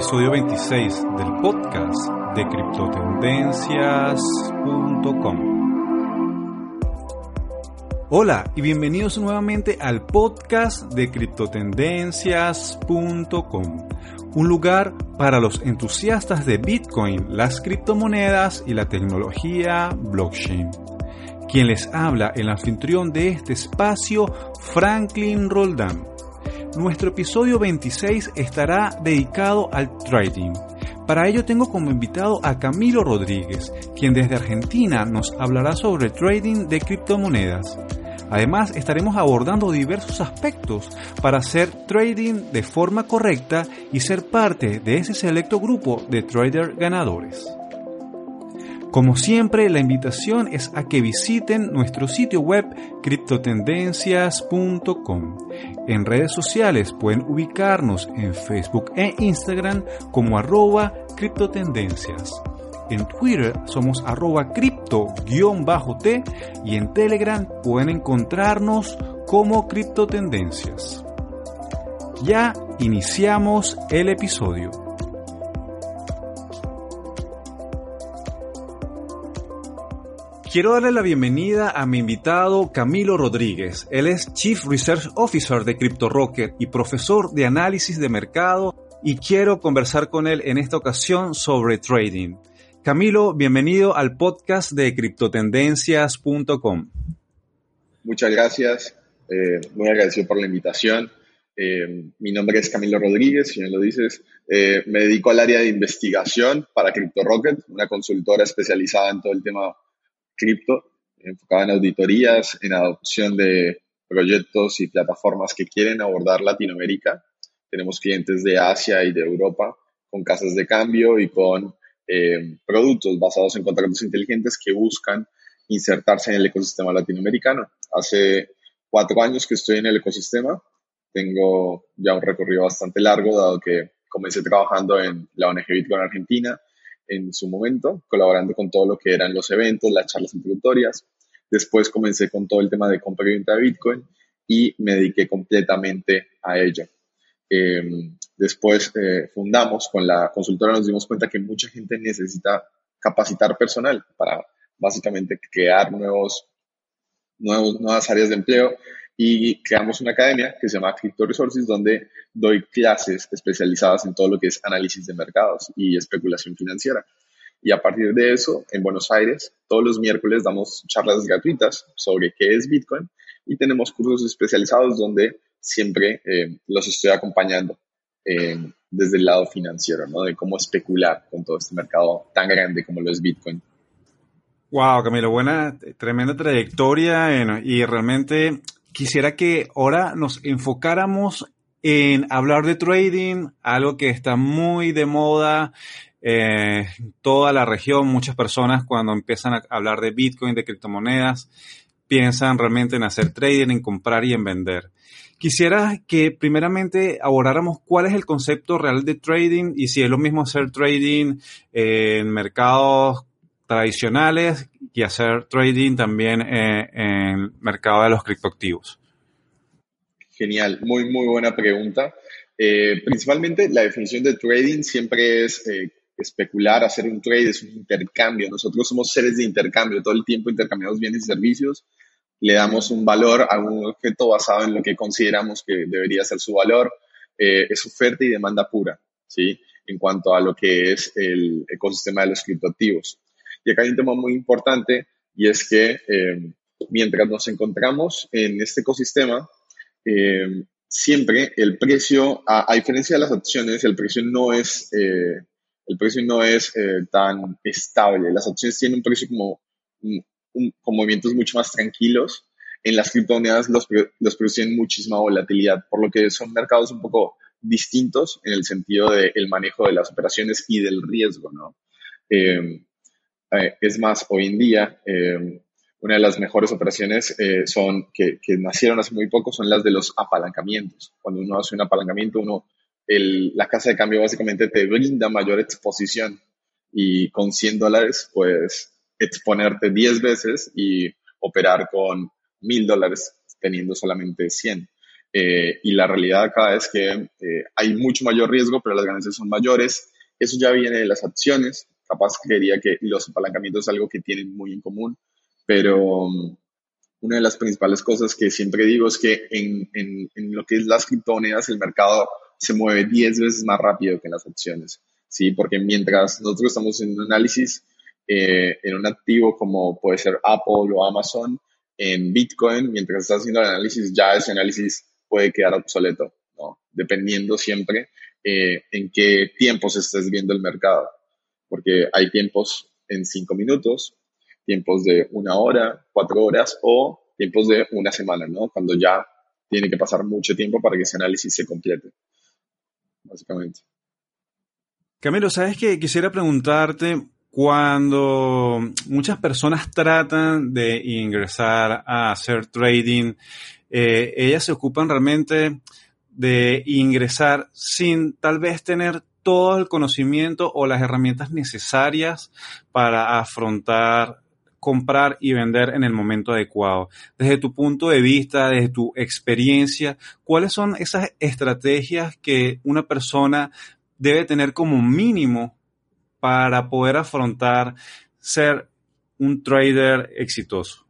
episodio 26 del podcast de criptotendencias.com. Hola y bienvenidos nuevamente al podcast de criptotendencias.com, un lugar para los entusiastas de Bitcoin, las criptomonedas y la tecnología blockchain. Quien les habla, el anfitrión de este espacio, Franklin Roldán nuestro episodio 26 estará dedicado al trading. Para ello tengo como invitado a Camilo Rodríguez, quien desde Argentina nos hablará sobre trading de criptomonedas. Además, estaremos abordando diversos aspectos para hacer trading de forma correcta y ser parte de ese selecto grupo de traders ganadores. Como siempre, la invitación es a que visiten nuestro sitio web criptotendencias.com. En redes sociales pueden ubicarnos en Facebook e Instagram como arroba criptotendencias. En Twitter somos arroba cripto-t y en Telegram pueden encontrarnos como criptotendencias. Ya iniciamos el episodio. Quiero darle la bienvenida a mi invitado Camilo Rodríguez. Él es Chief Research Officer de CryptoRocket y profesor de análisis de mercado y quiero conversar con él en esta ocasión sobre trading. Camilo, bienvenido al podcast de criptotendencias.com. Muchas gracias, eh, muy agradecido por la invitación. Eh, mi nombre es Camilo Rodríguez, si bien lo dices. Eh, me dedico al área de investigación para CryptoRocket, una consultora especializada en todo el tema cripto, enfocada en auditorías, en adopción de proyectos y plataformas que quieren abordar Latinoamérica. Tenemos clientes de Asia y de Europa con casas de cambio y con eh, productos basados en contratos inteligentes que buscan insertarse en el ecosistema latinoamericano. Hace cuatro años que estoy en el ecosistema. Tengo ya un recorrido bastante largo, dado que comencé trabajando en la ONG Bitcoin Argentina, en su momento, colaborando con todo lo que eran los eventos, las charlas introductorias. Después comencé con todo el tema de compra y venta de Bitcoin y me dediqué completamente a ello. Em, después eh, fundamos con la consultora, nos dimos cuenta que mucha gente necesita capacitar personal para básicamente crear nuevos, nuevos, nuevas áreas de empleo y creamos una academia que se llama Crypto Resources, donde doy clases especializadas en todo lo que es análisis de mercados y especulación financiera. Y a partir de eso, en Buenos Aires, todos los miércoles damos charlas gratuitas sobre qué es Bitcoin y tenemos cursos especializados donde siempre eh, los estoy acompañando eh, desde el lado financiero, ¿no? De cómo especular con todo este mercado tan grande como lo es Bitcoin. Wow, Camilo, buena, tremenda trayectoria y realmente quisiera que ahora nos enfocáramos en hablar de trading, algo que está muy de moda en toda la región. Muchas personas cuando empiezan a hablar de Bitcoin, de criptomonedas, piensan realmente en hacer trading, en comprar y en vender. Quisiera que primeramente abordáramos cuál es el concepto real de trading y si es lo mismo hacer trading en mercados tradicionales y hacer trading también en, el mercado de los criptoactivos? Genial, muy, muy buena pregunta. Eh, principalmente la definición de trading siempre es eh, especular, hacer un trade, es un intercambio. Nosotros somos seres de intercambio, todo el tiempo intercambiamos bienes y servicios, le damos un valor a un objeto basado en lo que consideramos que debería ser su valor. Eh, es oferta y demanda pura, ¿sí? En cuanto a lo que es el ecosistema de los criptoactivos. Y acá hay un tema muy importante y es que eh, mientras nos encontramos en este ecosistema, eh, siempre el precio, a, diferencia de las acciones, el precio no es, eh, el precio no es tan estable. Las acciones tienen un precio como, con movimientos mucho más tranquilos. En las criptomonedas los, los tienen muchísima volatilidad, por lo que son mercados un poco distintos en el sentido del manejo de las operaciones y del riesgo, ¿no? Es más, hoy en día, eh, una de las mejores operaciones eh, son que, nacieron hace muy poco son las de los apalancamientos. Cuando uno hace un apalancamiento, uno, la casa de cambio básicamente te brinda mayor exposición y con 100 dólares puedes exponerte 10 veces y operar con 1000 dólares teniendo solamente 100. y la realidad acá es que hay mucho mayor riesgo, pero las ganancias son mayores. Eso ya viene de las acciones. Capaz creería que los apalancamientos es algo que tienen muy en común, pero um, una de las principales cosas que siempre digo es que en, en, en lo que es las criptomonedas el mercado se mueve 10 veces más rápido que en las acciones, ¿sí? Porque mientras nosotros estamos en un análisis eh, en un activo como puede ser Apple o Amazon, en Bitcoin, mientras estás haciendo el análisis, ya ese análisis puede quedar obsoleto, ¿no? Dependiendo siempre eh, en qué tiempos estés viendo el mercado, porque hay tiempos en 5 minutos, tiempos de una hora, cuatro horas o tiempos de una semana, ¿no? Cuando ya tiene que pasar mucho tiempo para que ese análisis se complete, básicamente. Camilo, ¿sabes qué? Quisiera preguntarte, cuando muchas personas tratan de ingresar a hacer trading, eh, ellas se ocupan realmente de ingresar sin tal vez tener todo el conocimiento o las herramientas necesarias para afrontar comprar y vender en el momento adecuado. Desde tu punto de vista, desde tu experiencia, ¿cuáles son esas estrategias que una persona debe tener como mínimo para poder afrontar ser un trader exitoso?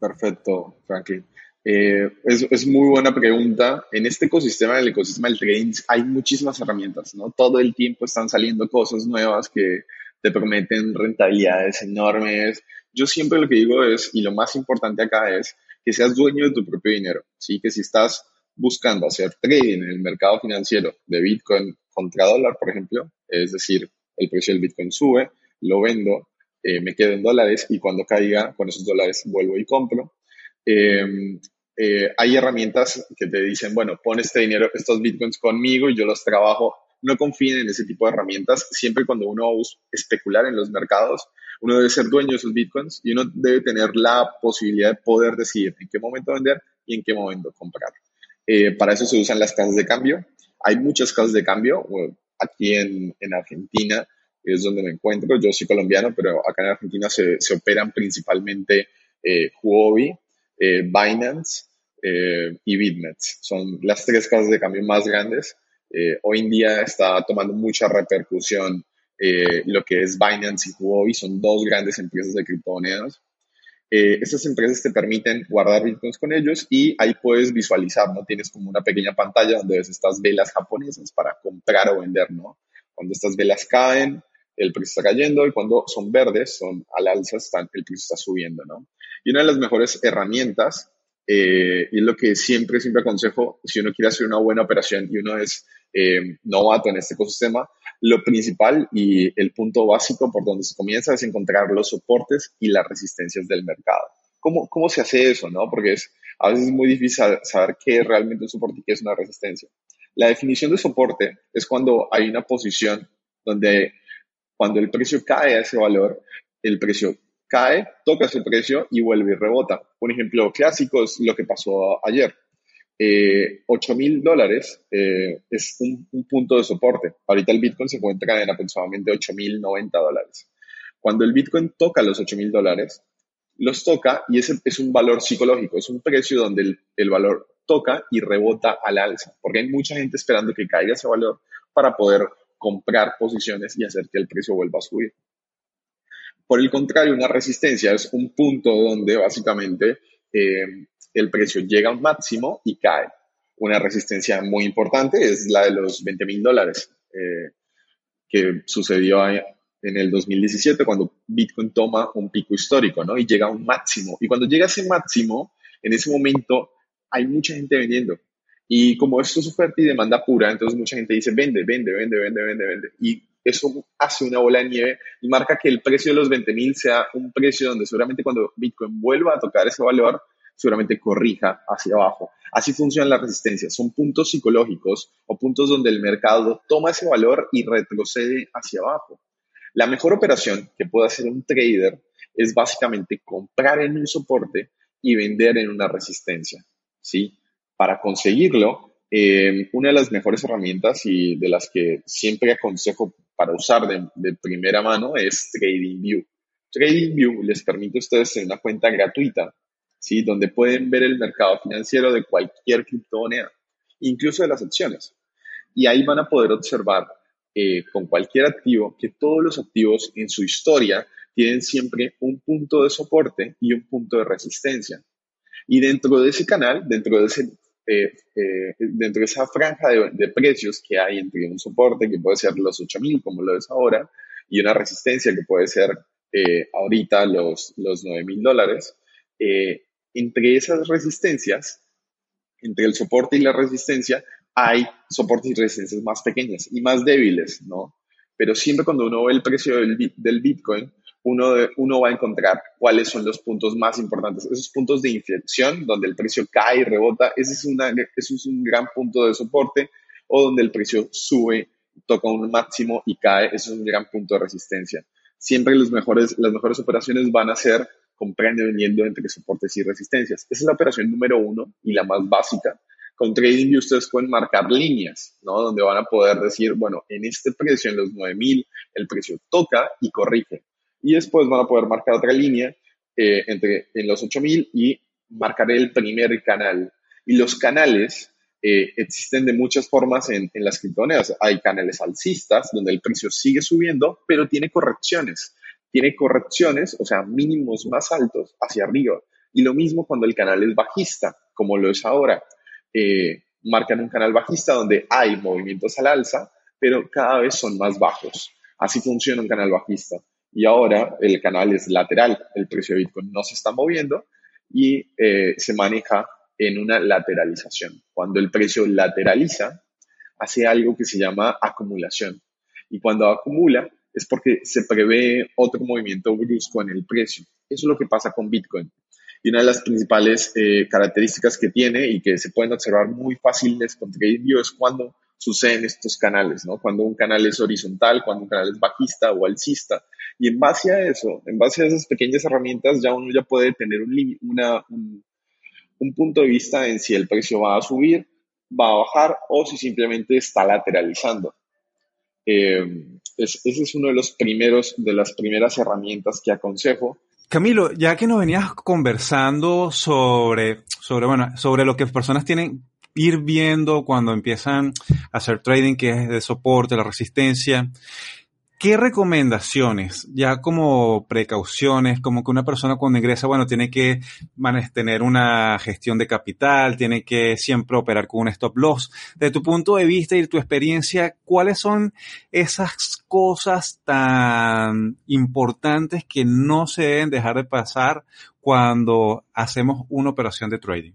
Perfecto, Franklin. Eh, es, es, muy buena pregunta. En este ecosistema, en el ecosistema del trading, hay muchísimas herramientas, ¿no? Todo el tiempo están saliendo cosas nuevas que te prometen rentabilidades enormes. Yo siempre lo que digo es, y lo más importante acá es, que seas dueño de tu propio dinero, ¿sí? Que si estás buscando hacer trading en el mercado financiero de Bitcoin contra dólar, por ejemplo, es decir, el precio del Bitcoin sube, lo vendo, eh, me quedo en dólares y cuando caiga con esos dólares vuelvo y compro. Eh, eh, hay herramientas que te dicen, bueno, pon este dinero, estos Bitcoins conmigo y yo los trabajo no confíen en ese tipo de herramientas. Siempre cuando uno va a especular en los mercados, uno debe ser dueño de esos bitcoins y uno debe tener la posibilidad de poder decidir en qué momento vender y en qué momento comprar. Eh, para eso se usan las casas de cambio. Hay muchas casas de cambio. Aquí en, en Argentina es donde me encuentro. Yo soy colombiano, pero acá en Argentina se, se operan principalmente eh, Huobi, eh, Binance eh, y BitMEX. Son las tres casas de cambio más grandes eh, hoy en día está tomando mucha repercusión lo que es Binance y Huobi, son dos grandes empresas de criptomonedas. Estas empresas te permiten guardar bitcoins con ellos y ahí puedes visualizar, ¿no? Tienes como una pequeña pantalla donde ves estas velas japonesas para comprar o vender, ¿no? Cuando estas velas caen, el precio está cayendo y cuando son verdes, son al alza, están, el precio está subiendo, ¿no? Y una de las mejores herramientas, y es lo que siempre, siempre aconsejo, si uno quiere hacer una buena operación y uno es eh, novato en este ecosistema, lo principal y el punto básico por donde se comienza es encontrar los soportes y las resistencias del mercado. ¿Cómo, cómo se hace eso? No? Porque es, a veces es muy difícil saber qué es realmente un soporte y qué es una resistencia. La definición de soporte es cuando hay una posición donde cuando el precio cae a ese valor, el precio cae, toca ese precio y vuelve y rebota. Un ejemplo clásico es lo que pasó ayer eh, 8 mil dólares eh, es un, punto de soporte. Ahorita el Bitcoin se encuentra en aproximadamente 8 mil 90 dólares. Cuando el Bitcoin toca los 8 mil dólares, los toca y ese es un valor psicológico, es un precio donde el, el valor toca y rebota al alza, porque hay mucha gente esperando que caiga ese valor para poder comprar posiciones y hacer que el precio vuelva a subir. Por el contrario, una resistencia es un punto donde básicamente eh, el precio llega a un máximo y cae. Una resistencia muy importante es la de los 20 mil dólares, eh, que sucedió en el 2017 cuando Bitcoin toma un pico histórico, ¿no? Y llega a un máximo. Y cuando llega a ese máximo, en ese momento hay mucha gente vendiendo. Y como esto es oferta y demanda pura, entonces mucha gente dice, vende, vende, vende, vende, vende, vende. Y eso hace una bola de nieve y marca que el precio de los 20 mil sea un precio donde seguramente cuando Bitcoin vuelva a tocar ese valor, seguramente corrija hacia abajo. Así funciona la resistencia. Son puntos psicológicos o puntos donde el mercado toma ese valor y retrocede hacia abajo. La mejor operación que puede hacer un trader es básicamente comprar en un soporte y vender en una resistencia. ¿sí? Para conseguirlo, eh, una de las mejores herramientas y de las que siempre aconsejo para usar de, de primera mano es TradingView. TradingView les permite a ustedes tener una cuenta gratuita ¿sí? donde pueden ver el mercado financiero de cualquier criptomoneda, incluso de las acciones. Y ahí van a poder observar eh, con cualquier activo que todos los activos en su historia tienen siempre un punto de soporte y un punto de resistencia. Y dentro de ese canal, dentro de, ese, eh, eh, dentro de esa franja de, precios que hay entre un soporte que puede ser los 8.000 como lo es ahora y una resistencia que puede ser ahorita los, los 9.000 dólares, entre esas resistencias, entre el soporte y la resistencia, hay soportes y resistencias más pequeñas y más débiles, ¿no? Pero siempre cuando uno ve el precio del, Bitcoin, uno, va a encontrar cuáles son los puntos más importantes. Esos puntos de inflexión, donde el precio cae y rebota, ese es, un gran punto de soporte, o donde el precio sube, toca un máximo y cae, ese es un gran punto de resistencia. Siempre los las mejores operaciones van a ser comprando y vendiendo entre soportes y resistencias. Esa es la operación número uno y la más básica. Con trading ustedes pueden marcar líneas, ¿no? Donde van a poder decir, bueno, en este precio, en los 9000, el precio toca y corrige. Y después van a poder marcar otra línea eh, entre, en los 8000 y marcar el primer canal. Y los canales eh, existen de muchas formas en, en las criptomonedas. Hay canales alcistas, donde el precio sigue subiendo, pero tiene correcciones tiene correcciones, o sea, mínimos más altos hacia arriba. Y lo mismo cuando el canal es bajista, como lo es ahora. Eh, marcan un canal bajista donde hay movimientos al alza, pero cada vez son más bajos. Así funciona un canal bajista. Y ahora el canal es lateral, el precio de Bitcoin no se está moviendo y eh, se maneja en una lateralización. Cuando el precio lateraliza, hace algo que se llama acumulación. Y cuando acumula, es porque se prevé otro movimiento brusco en el precio. Eso es lo que pasa con Bitcoin. Y una de las principales eh, características que tiene y que se pueden observar muy fáciles con TradingView es cuando suceden estos canales, ¿no? Cuando un canal es horizontal, cuando un canal es bajista o alcista. Y en base a eso, en base a esas pequeñas herramientas, ya uno ya puede tener un, una, un, un punto de vista en si el precio va a subir, va a bajar o si simplemente está lateralizando. Eh, ese es uno de los primeros, de las primeras herramientas que aconsejo. Camilo, ya que nos venías conversando sobre, sobre, bueno, sobre lo que personas tienen ir viendo cuando empiezan a hacer trading, que es de soporte, la resistencia, ¿Qué recomendaciones, ya como precauciones, como que una persona cuando ingresa, bueno, tiene que tener una gestión de capital, tiene que siempre operar con un stop loss? De tu punto de vista y tu experiencia, ¿cuáles son esas cosas tan importantes que no se deben dejar de pasar cuando hacemos una operación de trading?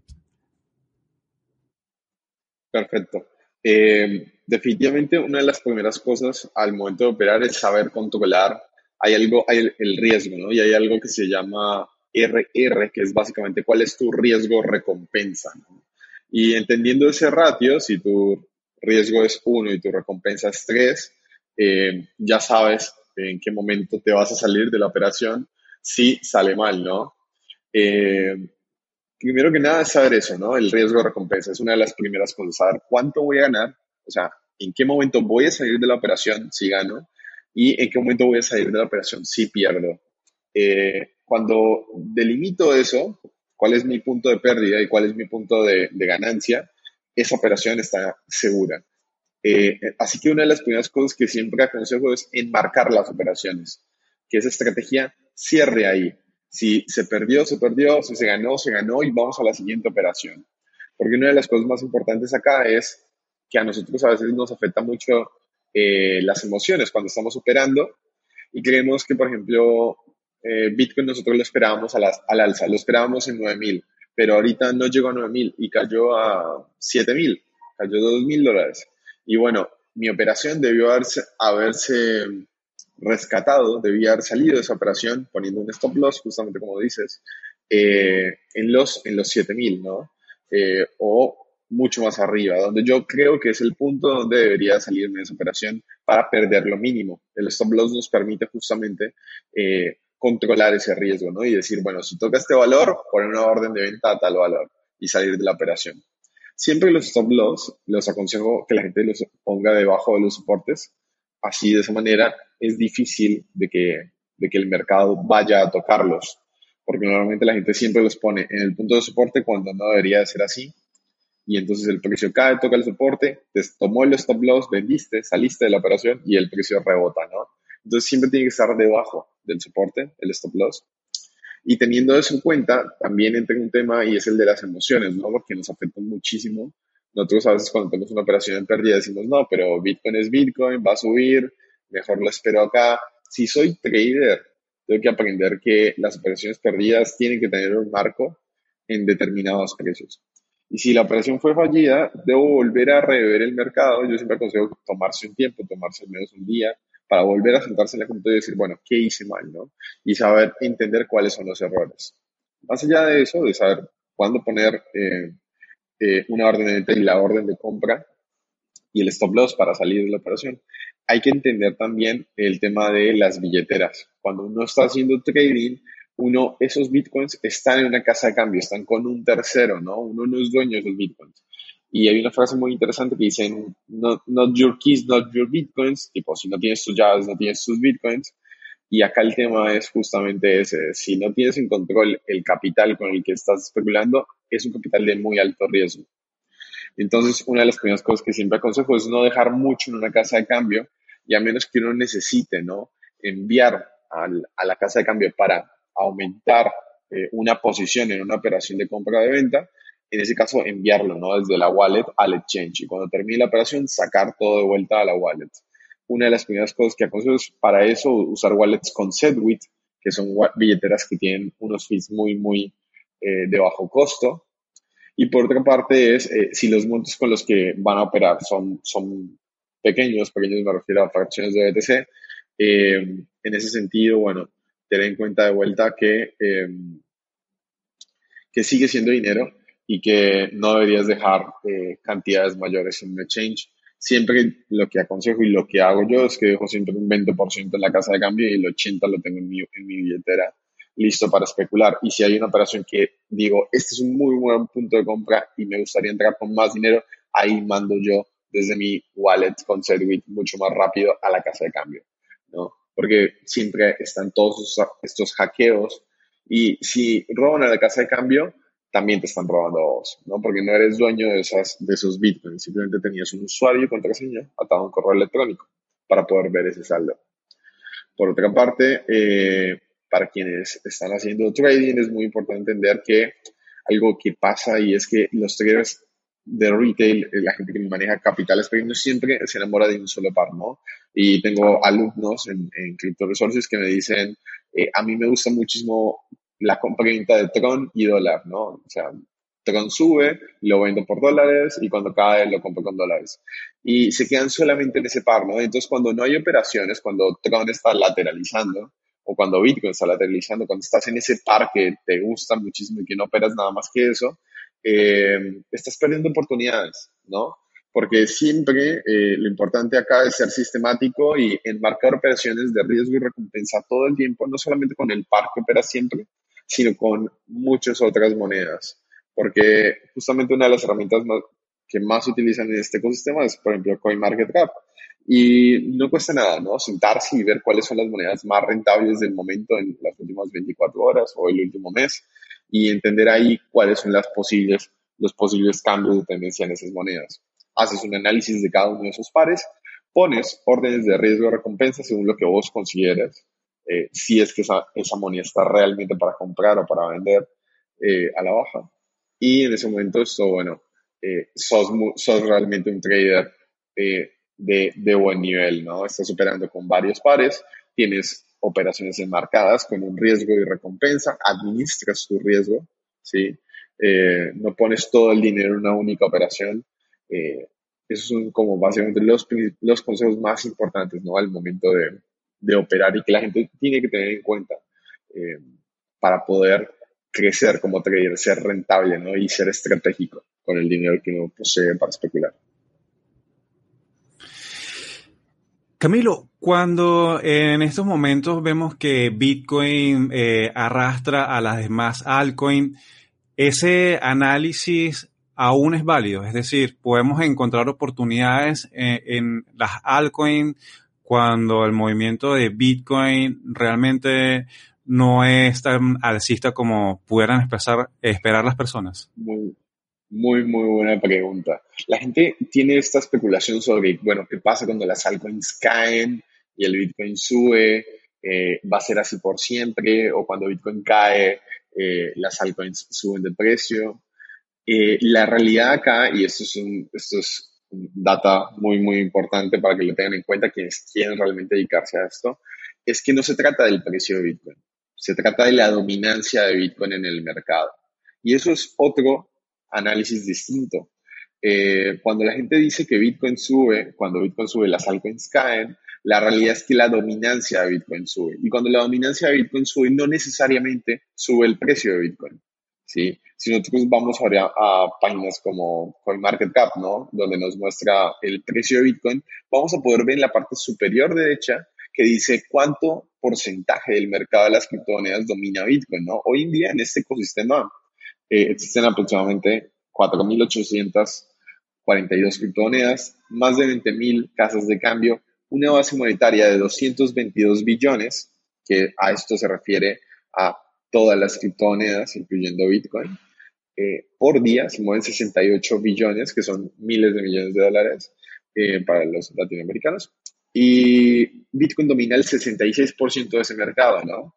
Perfecto. Eh, definitivamente una de las primeras cosas al momento de operar es saber controlar. Hay algo, hay el, riesgo, ¿no? Y hay algo que se llama RR, que es básicamente cuál es tu riesgo recompensa. Y entendiendo ese ratio, si tu riesgo es 1 y tu recompensa es 3, eh, ya sabes en qué momento te vas a salir de la operación si sale mal, ¿no? Eh, primero que nada saber eso, ¿no? El riesgo recompensa es una de las primeras cosas, saber cuánto voy a ganar o sea, en qué momento voy a salir de la operación si gano y en qué momento voy a salir de la operación si pierdo. Eh, cuando delimito eso, cuál es mi punto de pérdida y cuál es mi punto de, ganancia, esa operación está segura. Eh, así que una de las primeras cosas que siempre aconsejo es enmarcar las operaciones, que esa estrategia cierre ahí. Si se perdió, se perdió, si se ganó, se ganó y vamos a la siguiente operación. Porque una de las cosas más importantes acá es que a nosotros a veces nos afecta mucho eh, las emociones cuando estamos operando y creemos que, por ejemplo, eh, Bitcoin nosotros lo esperábamos a al alza, lo esperábamos en 9000, pero ahorita no llegó a 9000 y cayó a 7000, cayó a 2000 dólares. Y bueno, mi operación debió haberse, haberse rescatado, debía haber salido de esa operación poniendo un stop loss, justamente como dices, eh, en, los, en los 7000, ¿no? o mucho más arriba, donde yo creo que es el punto donde debería salir esa operación para perder lo mínimo. El stop loss nos permite justamente eh, controlar ese riesgo, ¿no? Y decir, bueno, si toca este valor, poner una orden de venta a tal valor y salir de la operación. Siempre los stop loss los aconsejo que la gente los ponga debajo de los soportes. Así, de esa manera, es difícil de que, de que el mercado vaya a tocarlos porque normalmente la gente siempre los pone en el punto de soporte cuando no debería ser así. Y entonces el precio cae, toca el soporte, te tomó el stop loss, vendiste, saliste de la operación y el precio rebota, ¿no? Entonces siempre tiene que estar debajo del soporte, el stop loss. Y teniendo eso en cuenta, también entra un tema y es el de las emociones, ¿no? Porque nos afecta muchísimo. Nosotros a veces cuando tenemos una operación en pérdida decimos, no, pero Bitcoin es Bitcoin, va a subir, mejor lo espero acá. Si soy trader, tengo que aprender que las operaciones perdidas tienen que tener un marco en determinados precios. Y si la operación fue fallida, debo volver a rever el mercado. Yo siempre aconsejo tomarse un tiempo, tomarse al menos un día, para volver a sentarse en la computadora y decir, bueno, ¿qué hice mal? ¿no? Y saber entender cuáles son los errores. Más allá de eso, de saber cuándo poner eh, eh, una orden de venta y la orden de compra y el stop loss para salir de la operación, hay que entender también el tema de las billeteras. Cuando uno está haciendo trading, uno, esos bitcoins están en una casa de cambio, están con un tercero, ¿no? Uno no es dueño de esos bitcoins. Y hay una frase muy interesante que dice, not, not your keys, not your bitcoins, tipo, si no tienes tus llaves, no tienes tus bitcoins. Y acá el tema es justamente ese, si no tienes en control el capital con el que estás especulando, es un capital de muy alto riesgo. Entonces, una de las primeras cosas que siempre aconsejo es no dejar mucho en una casa de cambio, y a menos que uno necesite, ¿no? Enviar al, a la casa de cambio para aumentar eh, una posición en una operación de compra de venta, en ese caso enviarlo ¿no? desde la wallet al exchange y cuando termine la operación sacar todo de vuelta a la wallet. Una de las primeras cosas que aconsejo es para eso usar wallets con Segwit, que son billeteras que tienen unos fees muy, muy eh, de bajo costo. Y por otra parte es eh, si los montos con los que van a operar son, son pequeños, pequeños me refiero a fracciones de BTC, eh, en ese sentido, bueno, tener en cuenta de vuelta que, que sigue siendo dinero y que no deberías dejar eh, cantidades mayores en un exchange. Siempre lo que aconsejo y lo que hago yo es que dejo siempre un 20% en la casa de cambio y el 80% lo tengo en mi, en mi billetera listo para especular. Y si hay una operación que digo, este es un muy buen punto de compra y me gustaría entrar con más dinero, ahí mando yo desde mi wallet con Segwit mucho más rápido a la casa de cambio, ¿no? Porque siempre están todos estos hackeos y si roban a la casa de cambio, también te están robando vos, ¿no? Porque no eres dueño de, esas, de esos bitcoins, simplemente tenías un usuario y contraseña atado a un correo electrónico para poder ver ese saldo. Por otra parte, eh, para quienes están haciendo trading es muy importante entender que algo que pasa y es que los traders de retail, eh, la gente que maneja capitales pequeños siempre se enamora de un solo par, ¿no? Y tengo alumnos en, en Crypto Resources que me dicen, eh, a mí me gusta muchísimo la compra y venta de Tron y dólar, ¿no? O sea, Tron sube, lo vendo por dólares y cuando cae lo compro con dólares. Y se quedan solamente en ese par, ¿no? Entonces, cuando no hay operaciones, cuando Tron está lateralizando o cuando Bitcoin está lateralizando, cuando estás en ese par que te gusta muchísimo y que no operas nada más que eso, eh, estás perdiendo oportunidades, ¿no? Porque siempre eh, lo importante acá es ser sistemático y enmarcar operaciones de riesgo y recompensa todo el tiempo, no solamente con el par que operas siempre, sino con muchas otras monedas. Porque justamente una de las herramientas que más utilizan en este ecosistema es, por ejemplo, CoinMarketCap. Y no cuesta nada, ¿no? Sentarse y ver cuáles son las monedas más rentables del momento en las últimas 24 horas o el último mes y entender ahí cuáles son las posibles, los posibles cambios de tendencia en esas monedas. Haces un análisis de cada uno de esos pares, pones órdenes de riesgo y recompensa según lo que vos consideres eh, si es que esa, esa, moneda está realmente para comprar o para vender eh, a la baja. Y en ese momento, esto, bueno, eh, sos, sos, realmente un trader de, de, buen nivel, ¿no? Estás operando con varios pares, tienes operaciones enmarcadas con un riesgo y recompensa, administras tu riesgo, ¿sí? no pones todo el dinero en una única operación. esos son como básicamente los, los consejos más importantes, ¿no? Al momento de, de operar y que la gente tiene que tener en cuenta eh, para poder crecer como trader, ser rentable ¿no? y ser estratégico con el dinero que uno posee para especular. Camilo, cuando en estos momentos vemos que Bitcoin eh, arrastra a las demás altcoins, ese análisis aún es válido, es decir, podemos encontrar oportunidades en, en las altcoins cuando el movimiento de Bitcoin realmente no es tan alcista como pudieran esperar las personas? Muy, muy buena pregunta. La gente tiene esta especulación sobre, bueno, ¿qué pasa cuando las altcoins caen y el Bitcoin sube? Eh, ¿Va a ser así por siempre? ¿O cuando Bitcoin cae, eh, las altcoins suben de precio? Eh, la realidad acá, y esto es, un, esto es data muy, muy importante para que lo tengan en cuenta quienes quieren realmente dedicarse a esto, es que no se trata del precio de Bitcoin, se trata de la dominancia de Bitcoin en el mercado. Y eso es otro análisis distinto. Eh, cuando la gente dice que Bitcoin sube, cuando Bitcoin sube, las altcoins caen, la realidad es que la dominancia de Bitcoin sube. Y cuando la dominancia de Bitcoin sube, no necesariamente sube el precio de Bitcoin. ¿sí? Si nosotros vamos ahora a páginas como CoinMarketCap, ¿no? Donde nos muestra el precio de Bitcoin, vamos a poder ver en la parte superior derecha que dice cuánto porcentaje del mercado de las criptomonedas domina Bitcoin, ¿no? Hoy en día en este ecosistema eh, existen aproximadamente 4.842 criptomonedas, más de 20.000 casas de cambio, una base monetaria de 222 billones, que a esto se refiere a todas las criptomonedas, incluyendo Bitcoin. Eh, por día se mueven 68 billones, que son miles de millones de dólares eh, para los latinoamericanos. Y Bitcoin domina el 66% de ese mercado, ¿no?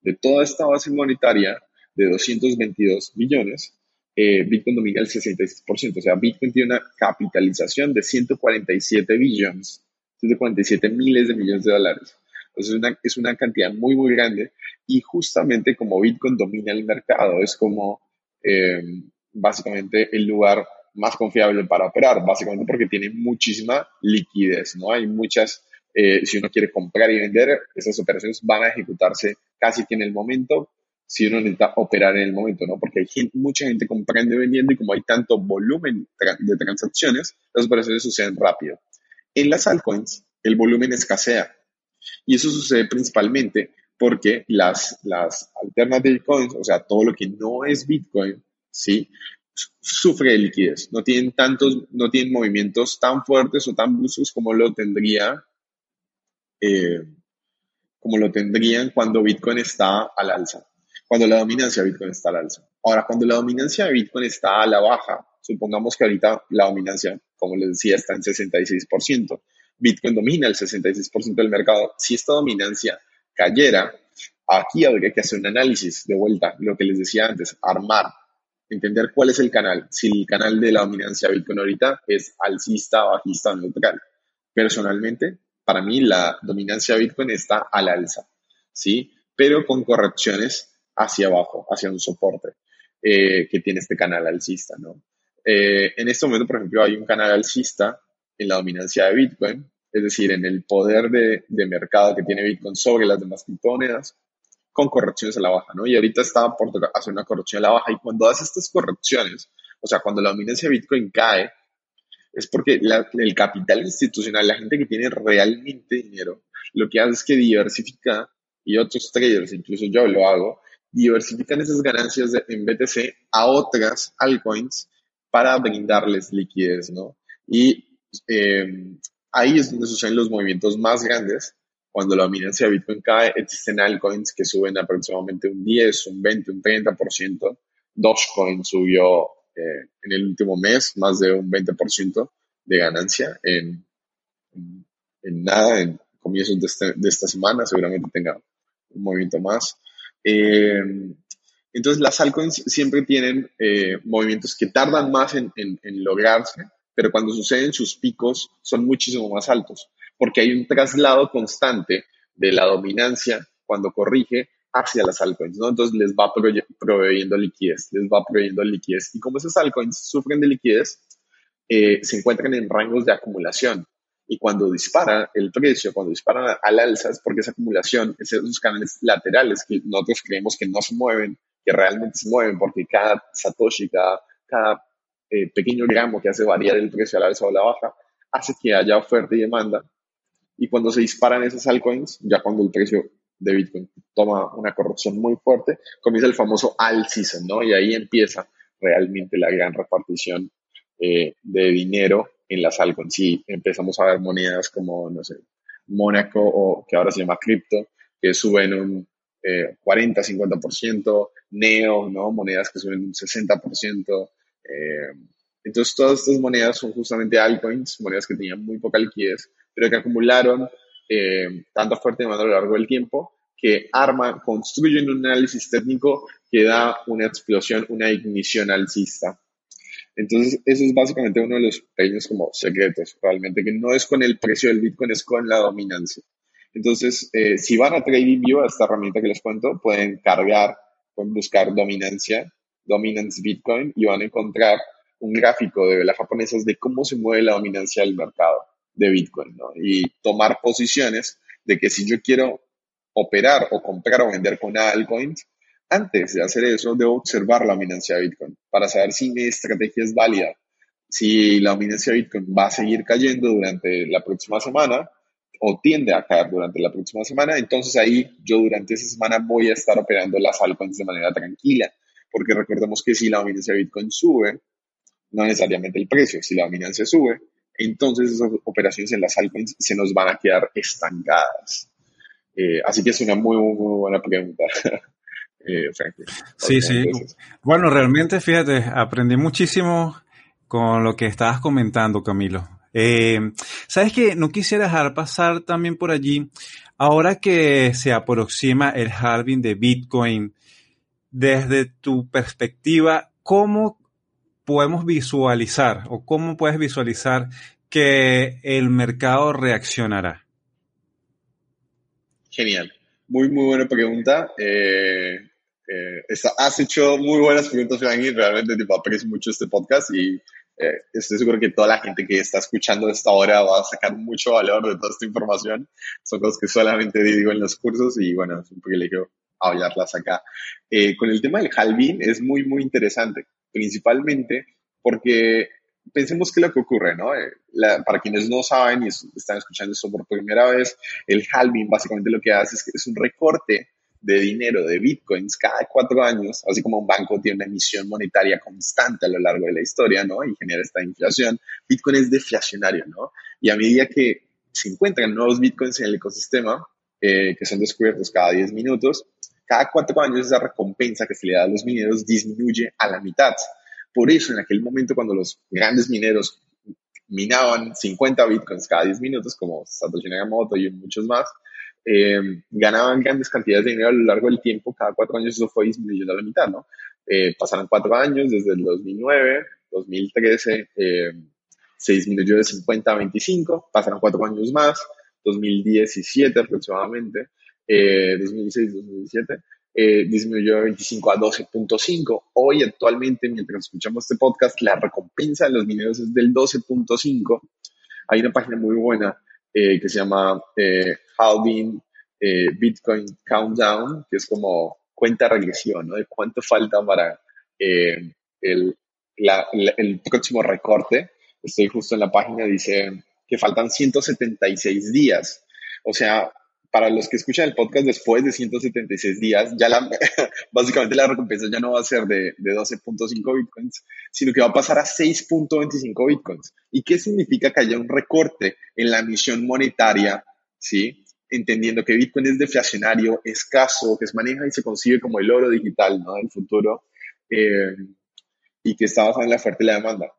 De toda esta base monetaria de 222 billones, eh, Bitcoin domina el 66%. O sea, Bitcoin tiene una capitalización de 147 billones, 147 miles de millones de dólares. Entonces es una, es una cantidad muy, muy grande y justamente como Bitcoin domina el mercado, es como eh, básicamente el lugar más confiable para operar, básicamente porque tiene muchísima liquidez, ¿no? Hay muchas, eh, si uno quiere comprar y vender, esas operaciones van a ejecutarse casi que en el momento, si uno necesita operar en el momento, ¿no? Porque hay mucha gente comprando y vendiendo y como hay tanto volumen de transacciones, las operaciones suceden rápido. En las altcoins, el volumen escasea. Y eso sucede principalmente porque las, las alternative coins, o sea, todo lo que no es Bitcoin, ¿sí? sufre de liquidez. No tienen tantos, no tienen movimientos tan fuertes o tan bruscos como lo tendría, eh, como lo tendrían cuando Bitcoin está al alza. Cuando la dominancia de Bitcoin está al alza. Ahora, cuando la dominancia de Bitcoin está a la baja, supongamos que ahorita la dominancia, como les decía, está en 66%. Bitcoin domina el 66% del mercado. Si esta dominancia cayera, aquí habría que hacer un análisis de vuelta, lo que les decía antes, armar, entender cuál es el canal. Si el canal de la dominancia Bitcoin ahorita es alcista, bajista o neutral. Personalmente, para mí la dominancia Bitcoin está al alza, ¿sí? Pero con correcciones hacia abajo, hacia un soporte eh, que tiene este canal alcista, ¿no? Eh, en este momento, por ejemplo, hay un canal alcista en la dominancia de Bitcoin, es decir, en el poder de, mercado que tiene Bitcoin sobre las demás criptomonedas, con correcciones a la baja, ¿no? Y ahorita está por hacer una corrección a la baja y cuando hace estas correcciones, o sea, cuando la dominancia de Bitcoin cae, es porque el capital institucional, la gente que tiene realmente dinero, lo que hace es que diversifica, y otros traders, incluso yo lo hago, diversifican esas ganancias en BTC a otras altcoins para brindarles liquidez, ¿no? Y eh, ahí es donde suceden los movimientos más grandes. Cuando la dominancia de Bitcoin cae, existen altcoins que suben aproximadamente un 10, un 20, un 30%. Dogecoin subió eh, en el último mes más de un 20% de ganancia en, en, nada, en comienzos de, este, de, esta semana, seguramente tenga un movimiento más. Eh, entonces las altcoins siempre tienen eh, movimientos que tardan más en, lograrse, pero cuando suceden sus picos son muchísimo más altos, porque hay un traslado constante de la dominancia cuando corrige hacia las altcoins, ¿no? Entonces les va proveyendo liquidez, les va proveyendo liquidez. Y como esas altcoins sufren de liquidez, eh, se encuentran en rangos de acumulación. Y cuando dispara el precio, cuando dispara al alza, es porque esa acumulación, esos canales laterales que nosotros creemos que no se mueven, que realmente se mueven, porque cada satoshi, cada, cada eh, pequeño gramo que hace variar el precio a la alza o a la baja, hace que haya oferta y demanda. Y cuando se disparan esas altcoins, ya cuando el precio de Bitcoin toma una corrección muy fuerte, comienza el famoso all season, ¿no? Y ahí empieza realmente la gran repartición eh, de dinero en las altcoins. Y empezamos a ver monedas como, no sé, Mónaco o que ahora se llama cripto, que suben un 40, 50%, Neo, ¿no? Monedas que suben un 60%. Eh, entonces, todas estas monedas son justamente altcoins, monedas que tenían muy poca liquidez, pero que acumularon eh, tanta fuerte demanda a lo largo del tiempo que arman, construyen un análisis técnico que da una explosión, una ignición alcista. Entonces, eso es básicamente uno de los pequeños como secretos, realmente, que no es con el precio del Bitcoin, es con la dominancia. Entonces, eh, si van a TradingView, esta herramienta que les cuento, pueden cargar, pueden buscar dominancia, dominance Bitcoin, y van a encontrar un gráfico de las japonesas de cómo se mueve la dominancia del mercado de Bitcoin, ¿no? Y tomar posiciones de que si yo quiero operar o comprar o vender con altcoins, antes de hacer eso, debo observar la dominancia de Bitcoin para saber si mi estrategia es válida. Si la dominancia de Bitcoin va a seguir cayendo durante la próxima semana o tiende a caer durante la próxima semana, entonces ahí yo durante esa semana voy a estar operando las altcoins de manera tranquila. Porque recordemos que si la dominancia de Bitcoin sube, no necesariamente el precio, si la dominancia sube, entonces esas operaciones en las altcoins se nos van a quedar estancadas. Eh, así que es una muy, muy buena pregunta. Eh, sí, sí. Bueno, realmente, fíjate, aprendí muchísimo con lo que estabas comentando, Camilo. Eh, Sabes que no quisiera dejar pasar también por allí, ahora que se aproxima el halving de Bitcoin, desde tu perspectiva, ¿cómo podemos visualizar o cómo puedes visualizar que el mercado reaccionará? Genial. Muy, muy buena pregunta. Eh, eh, has hecho muy buenas preguntas, Frankie. Realmente tipo, aprecio mucho este podcast y eh, estoy seguro que toda la gente que está escuchando esta hora va a sacar mucho valor de toda esta información. Son cosas que solamente digo en los cursos y bueno, es un privilegio hablarlas acá. Eh, con el tema del halving es muy, muy interesante, principalmente porque pensemos que lo que ocurre, ¿no? Eh, para quienes no saben y están escuchando esto por primera vez, el halving básicamente lo que hace es que es un recorte de dinero, de bitcoins, cada cuatro años, así como un banco tiene una emisión monetaria constante a lo largo de la historia, ¿no? Y genera esta inflación, Bitcoin es deflacionario, ¿no? Y a medida que se encuentran nuevos bitcoins en el ecosistema, eh, que son descubiertos cada 10 minutos, cada cuatro años esa recompensa que se le da a los mineros disminuye a la mitad. Por eso, en aquel momento, cuando los grandes mineros minaban 50 bitcoins cada 10 minutos, como Satoshi Nakamoto y muchos más, eh, ganaban grandes cantidades de dinero a lo largo del tiempo, cada cuatro años eso fue disminuyendo a la mitad, ¿no? Eh, pasaron cuatro años, desde el 2009, 2013, eh, se disminuyó de 50 a 25, pasaron cuatro años más, 2017 aproximadamente, 2016, 2017, disminuyó de 25 a 12.5. Hoy actualmente, mientras escuchamos este podcast, la recompensa de los mineros es del 12.5. Hay una página muy buena eh, que se llama eh, Halving eh, Bitcoin Countdown, que es como cuenta regresión, ¿no? De cuánto falta para eh, el, el próximo recorte. Estoy justo en la página, dice que faltan 176 días. O sea, para los que escuchan el podcast después de 176 días, ya la, básicamente la recompensa ya no va a ser de, de 12.5 bitcoins, sino que va a pasar a 6.25 bitcoins. ¿Y qué significa que haya un recorte en la emisión monetaria? ¿Sí? Entendiendo que Bitcoin es deflacionario, escaso, que se maneja y se concibe como el oro digital ¿no? del futuro eh, y que está basado en la oferta y la demanda.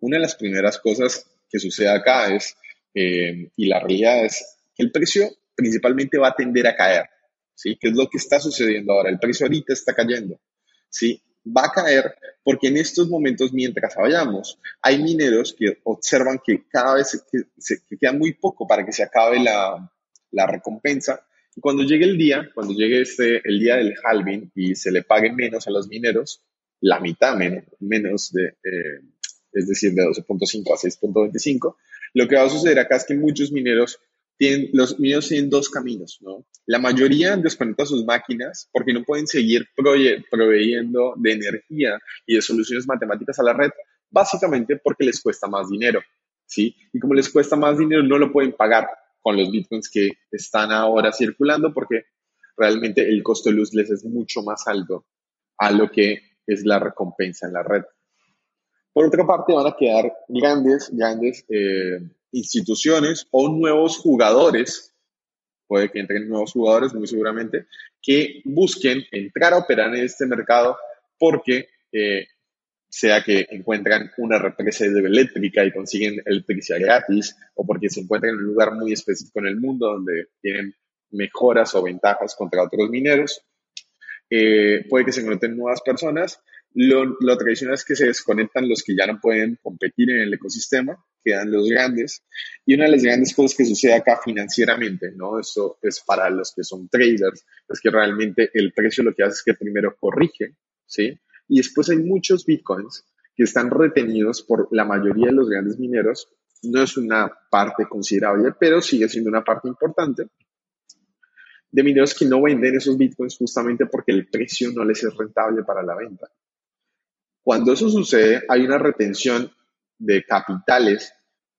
Una de las primeras cosas que sucede acá es, eh, y la realidad es que el precio principalmente va a tender a caer, ¿sí? ¿Qué es lo que está sucediendo ahora? El precio ahorita está cayendo, ¿sí? Va a caer porque en estos momentos, mientras vayamos, hay mineros que observan que cada vez se, queda muy poco para que se acabe la, la recompensa. Y cuando llegue el día, cuando llegue este, el día del halving y se le pague menos a los mineros, la mitad menos, menos de, eh, es decir, de 12.5 a 6.25, lo que va a suceder acá es que muchos mineros los mineros tienen dos caminos, ¿no? La mayoría desconecta sus máquinas porque no pueden seguir proveyendo de energía y de soluciones matemáticas a la red, básicamente porque les cuesta más dinero, ¿sí? Y como les cuesta más dinero, no lo pueden pagar con los bitcoins que están ahora circulando porque realmente el costo de luz les es mucho más alto a lo que es la recompensa en la red. Por otra parte, van a quedar grandes, grandes eh, instituciones o nuevos jugadores, puede que entren nuevos jugadores, muy seguramente, que busquen entrar a operar en este mercado porque eh, sea que encuentran una represa hidroeléctrica y consiguen electricidad gratis, o porque se encuentran en un lugar muy específico en el mundo donde tienen mejoras o ventajas contra otros mineros. Eh, puede que se conecten nuevas personas. Lo, lo, tradicional es que se desconectan los que ya no pueden competir en el ecosistema, quedan los grandes. Y una de las grandes cosas que sucede acá financieramente, ¿no? Eso es para los que son traders, es que realmente el precio lo que hace es que primero corrige, ¿sí? Y después hay muchos bitcoins que están retenidos por la mayoría de los grandes mineros. No es una parte considerable, pero sigue siendo una parte importante de mineros que no venden esos bitcoins justamente porque el precio no les es rentable para la venta. Cuando eso sucede, hay una retención de capitales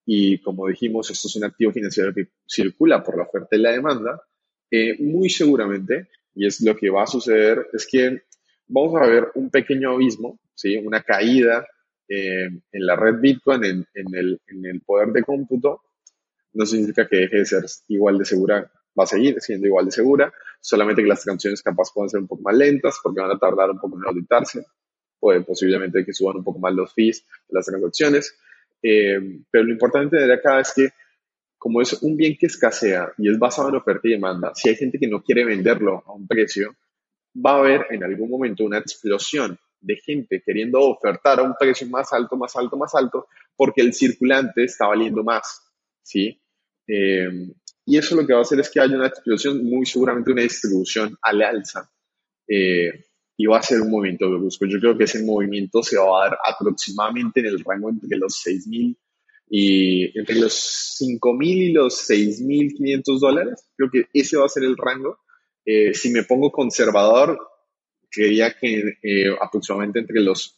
y como dijimos, esto es un activo financiero que circula por la oferta y la demanda, eh, muy seguramente, y es lo que va a suceder, es que vamos a ver un pequeño abismo, ¿sí? una caída eh, en la red Bitcoin, en, el, en, el, poder de cómputo, no significa que deje de ser igual de segura, va a seguir siendo igual de segura, solamente que las transacciones capaz pueden ser un poco más lentas porque van a tardar un poco en auditarse, puede posiblemente que suban un poco más los fees de las transacciones, eh, pero lo importante de acá es que como es un bien que escasea y es basado en oferta y demanda, si hay gente que no quiere venderlo a un precio, va a haber en algún momento una explosión de gente queriendo ofertar a un precio más alto, más alto, más alto, porque el circulante está valiendo más, ¿sí? Eh, y eso lo que va a hacer es que haya una explosión, muy seguramente una distribución al alza. Eh, y va a ser un movimiento brusco. Yo creo que ese movimiento se va a dar aproximadamente en el rango entre los 6.000 y entre los 5.000 y los 6.500 dólares. Creo que ese va a ser el rango. Eh, si me pongo conservador, creería que eh, aproximadamente entre los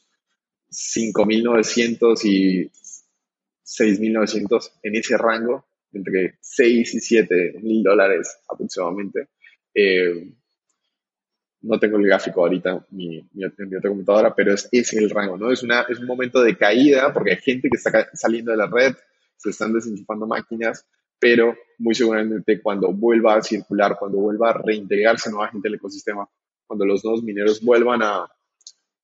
5.900 y 6.900 en ese rango, entre 6 y 7 mil dólares aproximadamente. Eh, no tengo el gráfico ahorita mi, mi, en otra computadora, pero es, es el rango, ¿no? Es, una, es un momento de caída porque hay gente que está saliendo de la red, se están desenchufando máquinas, pero muy seguramente cuando vuelva a circular, cuando vuelva a reintegrarse nueva gente al ecosistema, cuando los nuevos mineros vuelvan a,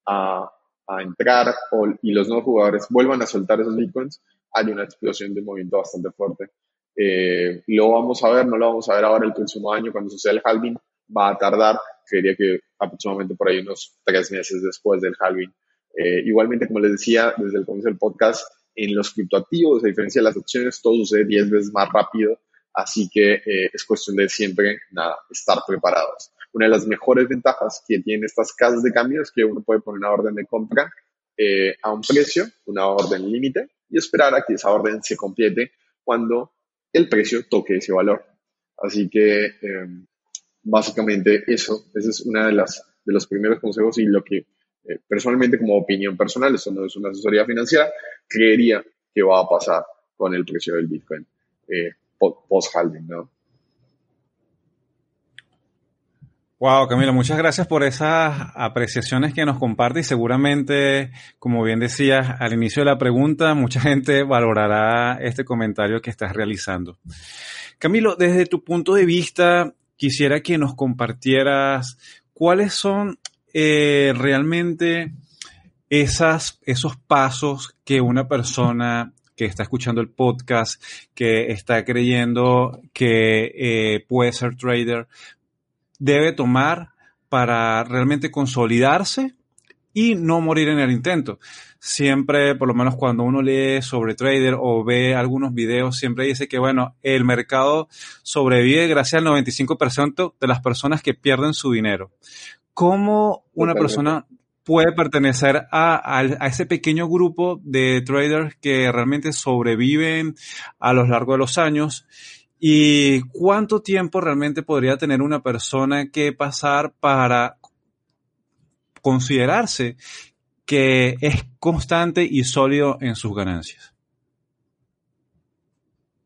a, a entrar y los nuevos jugadores vuelvan a soltar esos bitcoins, hay una explosión de movimiento bastante fuerte. Eh, lo vamos a ver, no lo vamos a ver ahora el próximo año cuando suceda el halving, va a tardar, creería que aproximadamente por ahí unos tres meses después del halving. Eh, igualmente, como les decía desde el comienzo del podcast, en los criptoactivos, a diferencia de las acciones, todo sucede 10 veces más rápido, así que eh, es cuestión de siempre, nada, estar preparados. Una de las mejores ventajas que tienen estas casas de cambio es que uno puede poner una orden de compra eh, a un precio, una orden límite, y esperar a que esa orden se complete cuando el precio toque ese valor. Así que eh, básicamente eso, ese es una de las de los primeros consejos y lo que eh, personalmente como opinión personal, eso no es una asesoría financiera, creería que va a pasar con el precio del Bitcoin eh, post-halving, ¿no? Wow, Camilo, muchas gracias por esas apreciaciones que nos comparte y seguramente, como bien decías al inicio de la pregunta, mucha gente valorará este comentario que estás realizando. Camilo, desde tu punto de vista, quisiera que nos compartieras cuáles son eh, realmente esos pasos que una persona que está escuchando el podcast, que está creyendo que eh, puede ser trader, debe tomar para realmente consolidarse y no morir en el intento. Siempre, por lo menos cuando uno lee sobre trader o ve algunos videos, siempre dice que, bueno, el mercado sobrevive gracias al 95% de las personas que pierden su dinero. ¿Cómo una persona puede pertenecer a, a, ese pequeño grupo de traders que realmente sobreviven a lo largo de los años? ¿Y cuánto tiempo realmente podría tener una persona que pasar para considerarse que es constante y sólido en sus ganancias?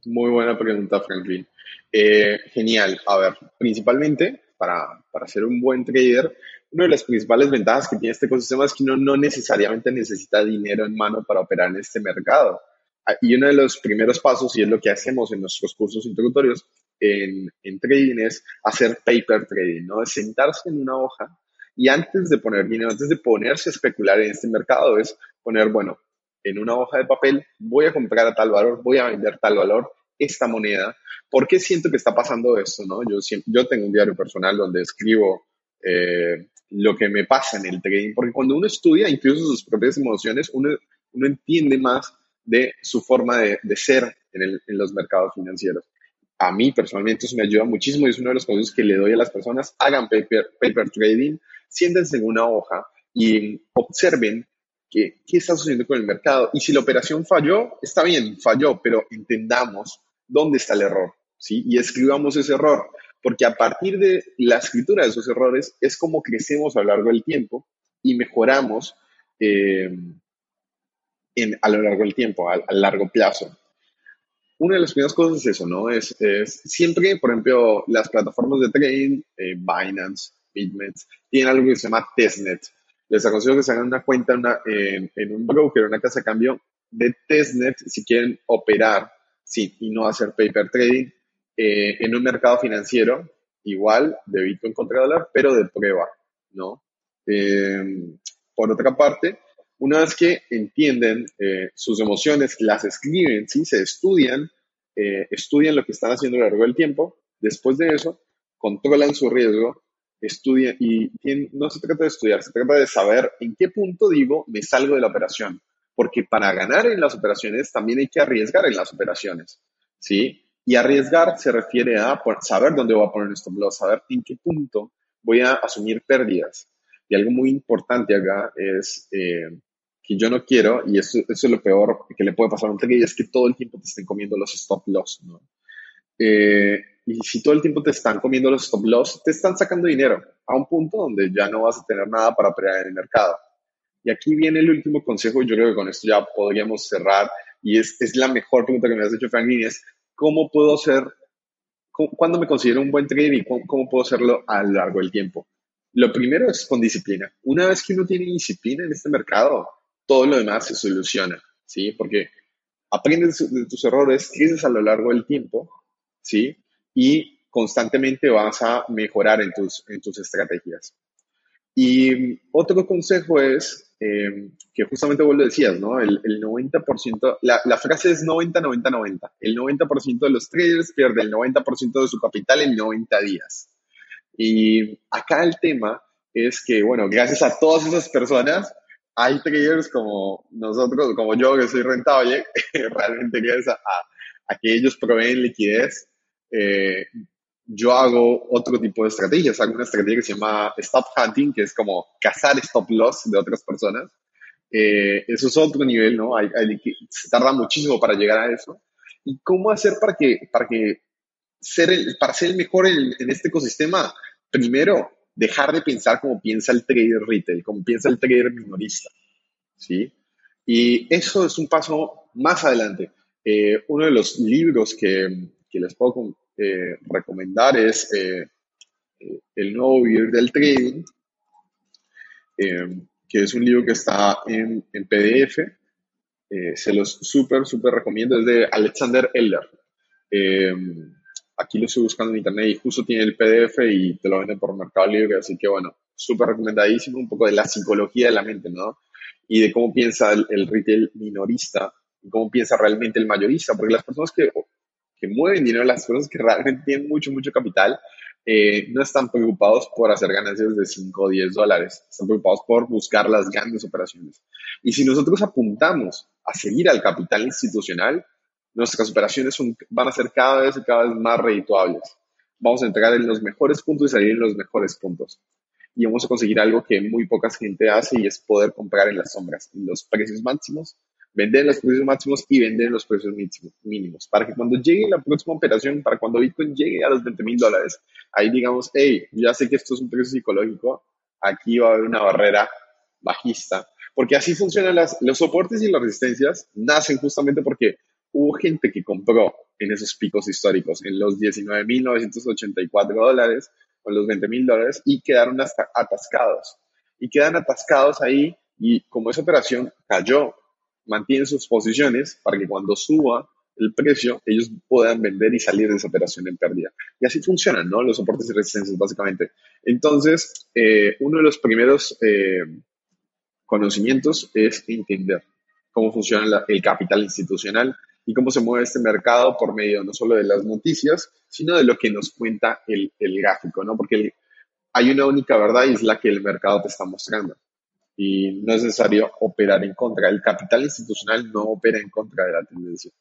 Muy buena pregunta, Franklin. Eh, genial. A ver, principalmente para, para ser un buen trader, una de las principales ventajas que tiene este ecosistema es que uno no necesariamente necesita dinero en mano para operar en este mercado. Ah, y uno de los primeros pasos, y es lo que hacemos en nuestros cursos introductorios, en, en trading es hacer paper trading, ¿no? Es sentarse en una hoja y antes de poner dinero, antes de ponerse a especular en este mercado, es poner, bueno, en una hoja de papel, voy a comprar a tal valor, voy a vender tal valor, esta moneda. ¿Por qué siento que está pasando esto? ¿no? Yo, tengo un diario personal donde escribo eh, lo que me pasa en el trading, porque cuando uno estudia incluso sus propias emociones, uno, uno entiende más de su forma de, ser en, los mercados financieros. A mí personalmente eso me ayuda muchísimo y es uno de los consejos que le doy a las personas. Hagan paper trading, siéntense en una hoja y observen qué, qué está sucediendo con el mercado. Y si la operación falló, está bien, falló, pero entendamos dónde está el error, ¿sí? Y escribamos ese error, porque a partir de la escritura de esos errores es como crecemos a lo largo del tiempo y mejoramos eh, en, a lo largo del tiempo, a, largo plazo. Una de las primeras cosas es eso, ¿no? Es, es siempre, por ejemplo, las plataformas de trading, eh, Binance, BitMEX, tienen algo que se llama testnet. Les aconsejo que se hagan una cuenta en, en, un broker, una casa de cambio de testnet si quieren operar sí, y no hacer paper trading eh, en un mercado financiero igual de Bitcoin contra dólar, pero de prueba, ¿no? Eh, por otra parte, una vez que entienden eh, sus emociones, las escriben, ¿sí? se estudian, estudian lo que están haciendo a lo largo del tiempo, después de eso, controlan su riesgo, estudian y no se trata de estudiar, se trata de saber en qué punto digo me salgo de la operación, porque para ganar en las operaciones también hay que arriesgar en las operaciones, ¿sí? Y arriesgar se refiere a saber dónde voy a poner stop loss, saber en qué punto voy a asumir pérdidas. Y algo muy importante acá es eh, que yo no quiero, y eso, es lo peor que le puede pasar a un trader, es que todo el tiempo te estén comiendo los stop loss, ¿no? Eh, y si todo el tiempo te están comiendo los stop loss, te están sacando dinero a un punto donde ya no vas a tener nada para operar en el mercado. Y aquí viene el último consejo, y yo creo que con esto ya podríamos cerrar, y es, es la mejor pregunta que me has hecho, Franklin, es ¿cómo puedo ser, cuándo me considero un buen trader y cómo, puedo hacerlo a lo largo del tiempo? Lo primero es con disciplina. Una vez que uno tiene disciplina en este mercado, todo lo demás se soluciona, ¿sí? Porque aprendes de tus errores, creces a lo largo del tiempo, ¿sí? Y constantemente vas a mejorar en tus, en tus estrategias. Y otro consejo es eh, que justamente vos lo decías, ¿no? El, el 90%, la, la, frase es 90-90-90. El 90% de los traders pierde el 90% de su capital en 90 días. Y acá el tema es que, bueno, gracias a todas esas personas, hay traders como nosotros, como yo, que soy rentable, realmente gracias a, a, que ellos proveen liquidez, eh, yo hago otro tipo de estrategias. Hago una estrategia que se llama stop hunting, que es como cazar stop loss de otras personas. Eh, eso es otro nivel, ¿no? Hay, se tarda muchísimo para llegar a eso. ¿Y cómo hacer para que, para que ser el, para ser el mejor en, en este ecosistema? Primero, dejar de pensar como piensa el trader retail, como piensa el trader minorista, ¿sí? Y eso es un paso más adelante. Eh, uno de los libros que, que les puedo eh, recomendar es eh, eh, El nuevo vivir del trading, que es un libro que está en, en PDF. se los súper, súper recomiendo. Es de Alexander Eller. aquí lo estoy buscando en internet y justo tiene el PDF y te lo venden por Mercado Libre, así que bueno, súper recomendadísimo. Un poco de la psicología de la mente, ¿no? Y de cómo piensa el, el retail minorista y cómo piensa realmente el mayorista, porque las personas que que mueven dinero, las personas que realmente tienen mucho, mucho capital, eh, no están preocupados por hacer ganancias de 5 o 10 dólares, están preocupados por buscar las grandes operaciones. Y si nosotros apuntamos a seguir al capital institucional, nuestras operaciones van a ser cada vez y cada vez más redituables. Vamos a entregar en los mejores puntos y salir en los mejores puntos. Y vamos a conseguir algo que muy poca gente hace y es poder comprar en las sombras, en los precios máximos vender los precios máximos y vender los precios mínimos, para que cuando llegue la próxima operación, para cuando Bitcoin llegue a los 20 mil dólares, ahí digamos, hey, ya sé que esto es un precio psicológico, aquí va a haber una barrera bajista, porque así funcionan los soportes y las resistencias, nacen justamente porque hubo gente que compró en esos picos históricos, en los 19.984 dólares o los 20 mil dólares y quedaron atascados. Y quedan atascados ahí y como esa operación cayó mantienen sus posiciones para que cuando suba el precio, ellos puedan vender y salir de esa operación en pérdida. Y así funcionan, ¿no? Los soportes y resistencias, básicamente. Entonces, eh, uno de los primeros eh, conocimientos es entender cómo funciona el capital institucional y cómo se mueve este mercado por medio no solo de las noticias, sino de lo que nos cuenta el, el gráfico, ¿no? Porque hay una única verdad y es la que el mercado te está mostrando. Y no es necesario operar en contra. El capital institucional no opera en contra de la tendencia.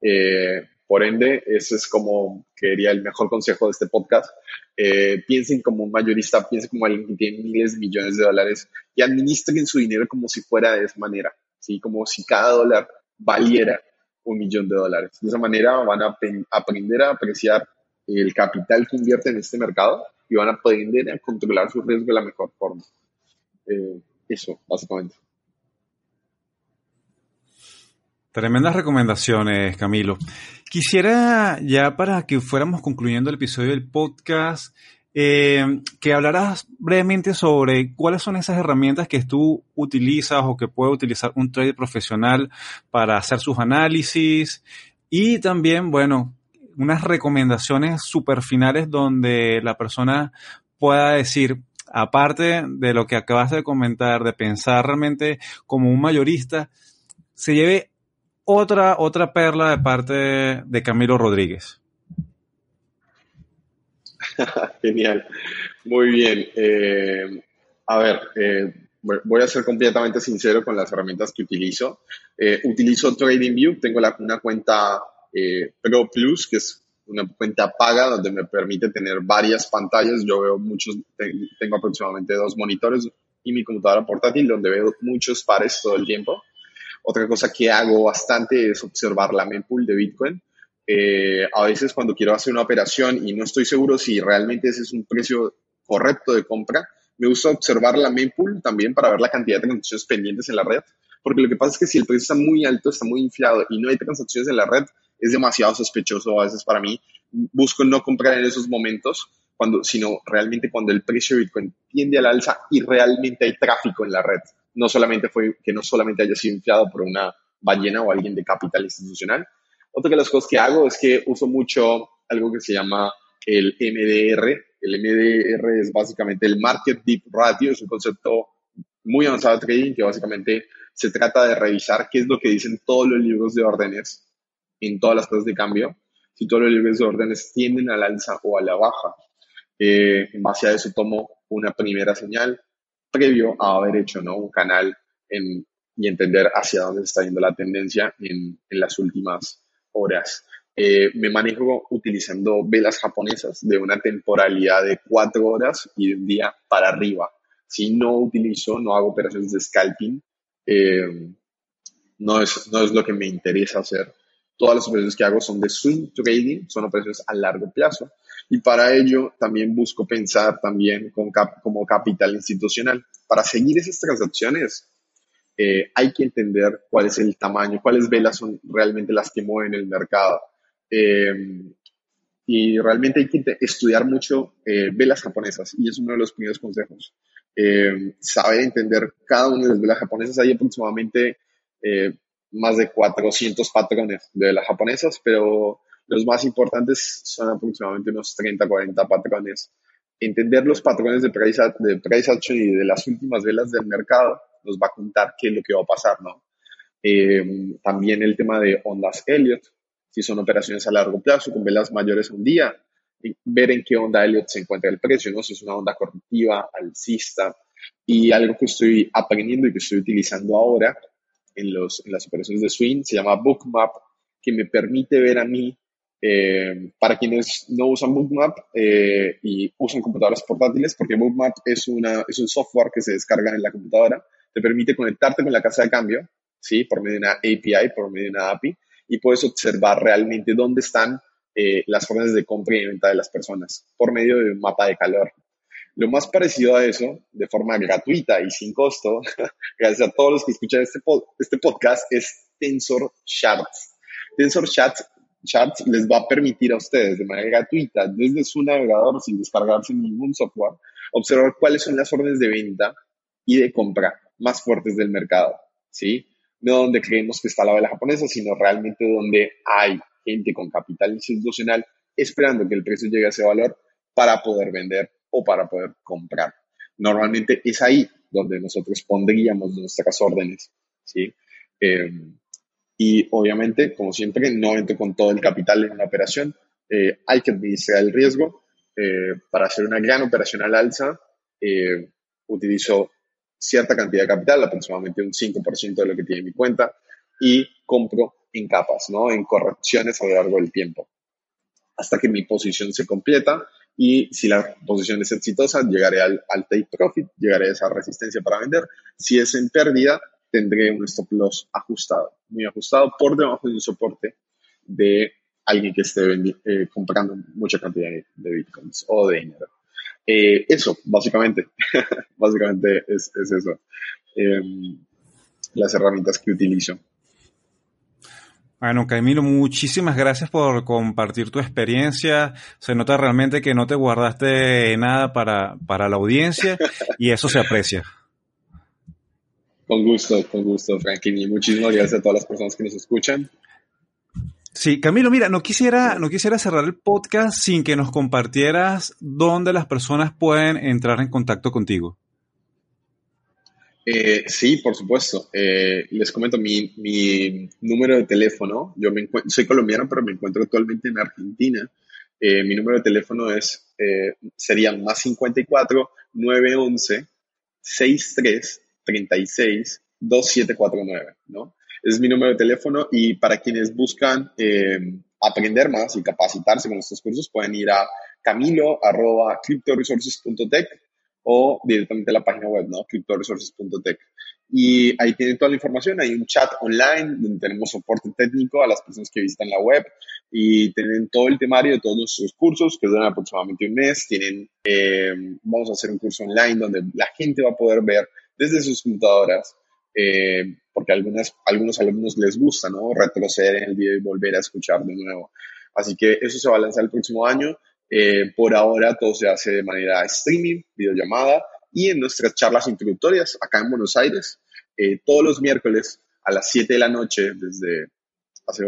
Eh, por ende, ese es como, quería el mejor consejo de este podcast. Eh, piensen como un mayorista, piensen como alguien que tiene miles de millones de dólares y administren su dinero como si fuera de esa manera, ¿sí? como si cada dólar valiera un millón de dólares. De esa manera van a aprender a apreciar el capital que invierte en este mercado y van a aprender a controlar su riesgo de la mejor forma. Eh, eso, básicamente. Tremendas recomendaciones, Camilo. Quisiera ya para que fuéramos concluyendo el episodio del podcast, eh, que hablaras brevemente sobre cuáles son esas herramientas que tú utilizas o que puede utilizar un trader profesional para hacer sus análisis y también, bueno, unas recomendaciones super finales donde la persona pueda decir, aparte de lo que acabas de comentar, de pensar realmente como un mayorista, se lleve otra, otra perla de parte de Camilo Rodríguez. Genial, muy bien. Eh, a ver, eh, voy a ser completamente sincero con las herramientas que utilizo. Eh, utilizo TradingView, tengo una cuenta Pro Plus, que es una cuenta paga donde me permite tener varias pantallas. Yo veo muchos, tengo aproximadamente dos monitores y mi computadora portátil donde veo muchos pares todo el tiempo. Otra cosa que hago bastante es observar la mempool de Bitcoin. Eh, a veces cuando quiero hacer una operación y no estoy seguro si realmente ese es un precio correcto de compra, me gusta observar la mempool también para ver la cantidad de transacciones pendientes en la red. Porque lo que pasa es que si el precio está muy alto, está muy inflado y no hay transacciones en la red, es demasiado sospechoso a veces para mí. Busco no comprar en esos momentos, cuando, sino realmente cuando el precio de Bitcoin tiende al alza y realmente hay tráfico en la red no solamente fue que no solamente haya sido inflado por una ballena o alguien de capital institucional. Otra de las cosas que hago es que uso mucho algo que se llama el MDR. El MDR es básicamente el Market Deep Ratio, es un concepto muy avanzado de trading que básicamente se trata de revisar qué es lo que dicen todos los libros de órdenes en todas las tasas de cambio, si todos los libros de órdenes tienden al alza o a la baja. Eh, en base a eso tomo una primera señal, previo a haber hecho ¿no? un canal y entender hacia dónde está yendo la tendencia en, las últimas horas. Eh, me manejo utilizando velas japonesas de una temporalidad de cuatro horas y de un día para arriba. Si no utilizo, no hago operaciones de scalping, eh, no, es, no es lo que me interesa hacer. Todas las operaciones que hago son de swing trading, son operaciones a largo plazo. Y para ello también busco pensar también con como capital institucional. Para seguir esas transacciones eh, hay que entender cuál es el tamaño, cuáles velas son realmente las que mueven el mercado. Em, y realmente hay que estudiar mucho eh, velas japonesas y es uno de los primeros consejos. Eh, saber entender cada una de las velas japonesas. Hay aproximadamente más de 400 patrones de velas japonesas, pero los más importantes son aproximadamente unos 30, 40 patrones. Entender los patrones de price, de price action y de las últimas velas del mercado nos va a contar qué es lo que va a pasar, ¿no? Eh, también el tema de ondas Elliott, si son operaciones a largo plazo con velas mayores un día, ver en qué onda Elliott se encuentra el precio, ¿no? Si es una onda correctiva, alcista. Y algo que estoy aprendiendo y que estoy utilizando ahora en, los, en las operaciones de swing se llama Bookmap, que me permite ver a mí eh, para quienes no usan Bookmap eh, y usan computadoras portátiles, porque Bookmap es, una, es un software que se descarga en la computadora, te permite conectarte con la casa de cambio, ¿sí? por medio de una API, por medio de una API, y puedes observar realmente dónde están eh, las formas de compra y venta de las personas, por medio de un mapa de calor. Lo más parecido a eso, de forma gratuita y sin costo, gracias a todos los que escuchan este, este podcast, es Tensor Charts. Tensor Charts les va a permitir a ustedes de manera gratuita, desde su navegador, sin descargarse ningún software, observar cuáles son las órdenes de venta y de compra más fuertes del mercado, ¿sí? no donde creemos que está la vela japonesa, sino realmente donde hay gente con capital institucional esperando que el precio llegue a ese valor para poder vender o para poder comprar. Normalmente es ahí donde nosotros pondríamos nuestras órdenes, ¿sí? Eh, y obviamente, como siempre, no entro con todo el capital en una operación. Eh, hay que administrar el riesgo. Eh, para hacer una gran operación al alza, utilizo cierta cantidad de capital, aproximadamente un 5% de lo que tiene mi cuenta, y compro en capas, ¿no? En correcciones a lo largo del tiempo, hasta que mi posición se completa y si la posición es exitosa, llegaré al, al take profit, llegaré a esa resistencia para vender. Si es en pérdida, tendré un stop loss ajustado, muy ajustado por debajo de un soporte de alguien que esté eh, comprando mucha cantidad de bitcoins o de dinero. Eh, eso, básicamente, básicamente es, es eso. Em, las herramientas que utilizo. Bueno, Camilo, muchísimas gracias por compartir tu experiencia. Se nota realmente que no te guardaste nada para, para la audiencia y eso se aprecia. Con gusto, con gusto, Franklin. Y muchísimas gracias a todas las personas que nos escuchan. Sí, Camilo, mira, no quisiera, no quisiera cerrar el podcast sin que nos compartieras dónde las personas pueden entrar en contacto contigo. Eh, sí, por supuesto. Eh, les comento mi, mi, número de teléfono. Yo me soy colombiano, pero me encuentro actualmente en Argentina. Eh, mi número de teléfono es sería más 54 911 63 36 2749, ¿no? Es mi número de teléfono y para quienes buscan aprender más y capacitarse con estos cursos pueden ir a camilo.cryptoresources.tech o directamente a la página web, ¿no? cryptoresources.tech. Y ahí tienen toda la información, hay un chat online donde tenemos soporte técnico a las personas que visitan la web y tienen todo el temario de todos nuestros cursos que duran aproximadamente un mes. Tienen, eh, vamos a hacer un curso online donde la gente va a poder ver desde sus computadoras, eh, porque algunas, algunos alumnos les gusta, ¿no? Retroceder en el video y volver a escuchar de nuevo. Así que eso se va a lanzar el próximo año eh, por ahora todo se hace de manera streaming, videollamada y en nuestras charlas introductorias acá en Buenos Aires, eh, todos los miércoles a las 7 de la noche, desde hace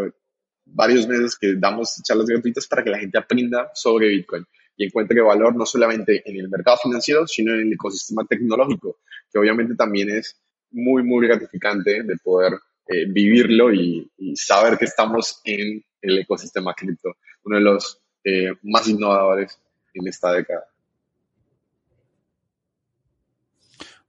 varios meses que damos charlas gratuitas para que la gente aprenda sobre Bitcoin y encuentre valor no solamente en el mercado financiero, sino en el ecosistema tecnológico, que obviamente también es muy, muy gratificante de poder eh, vivirlo y, y, saber que estamos en el ecosistema cripto. Uno de los eh, más innovadores en esta década.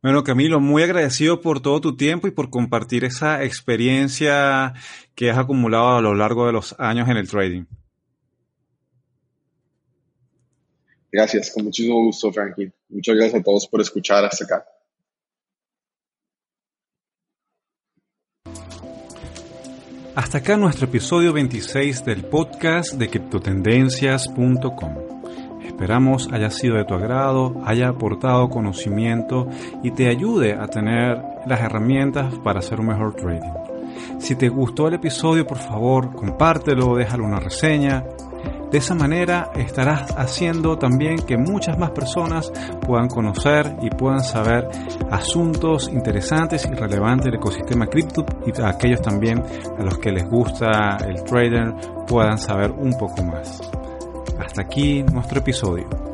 Bueno, Camilo, muy agradecido por todo tu tiempo y por compartir esa experiencia que has acumulado a lo largo de los años en el trading. Gracias, con muchísimo gusto, Frankie. Muchas gracias a todos por escuchar hasta acá. Hasta acá nuestro episodio 26 del podcast de criptotendencias.com. Esperamos haya sido de tu agrado, haya aportado conocimiento y te ayude a tener las herramientas para hacer un mejor trading. Si te gustó el episodio, por favor, compártelo, déjalo una reseña de esa manera estarás haciendo también que muchas más personas puedan conocer y puedan saber asuntos interesantes y relevantes del ecosistema cripto y aquellos también a los que les gusta el trader puedan saber un poco más. Hasta aquí nuestro episodio.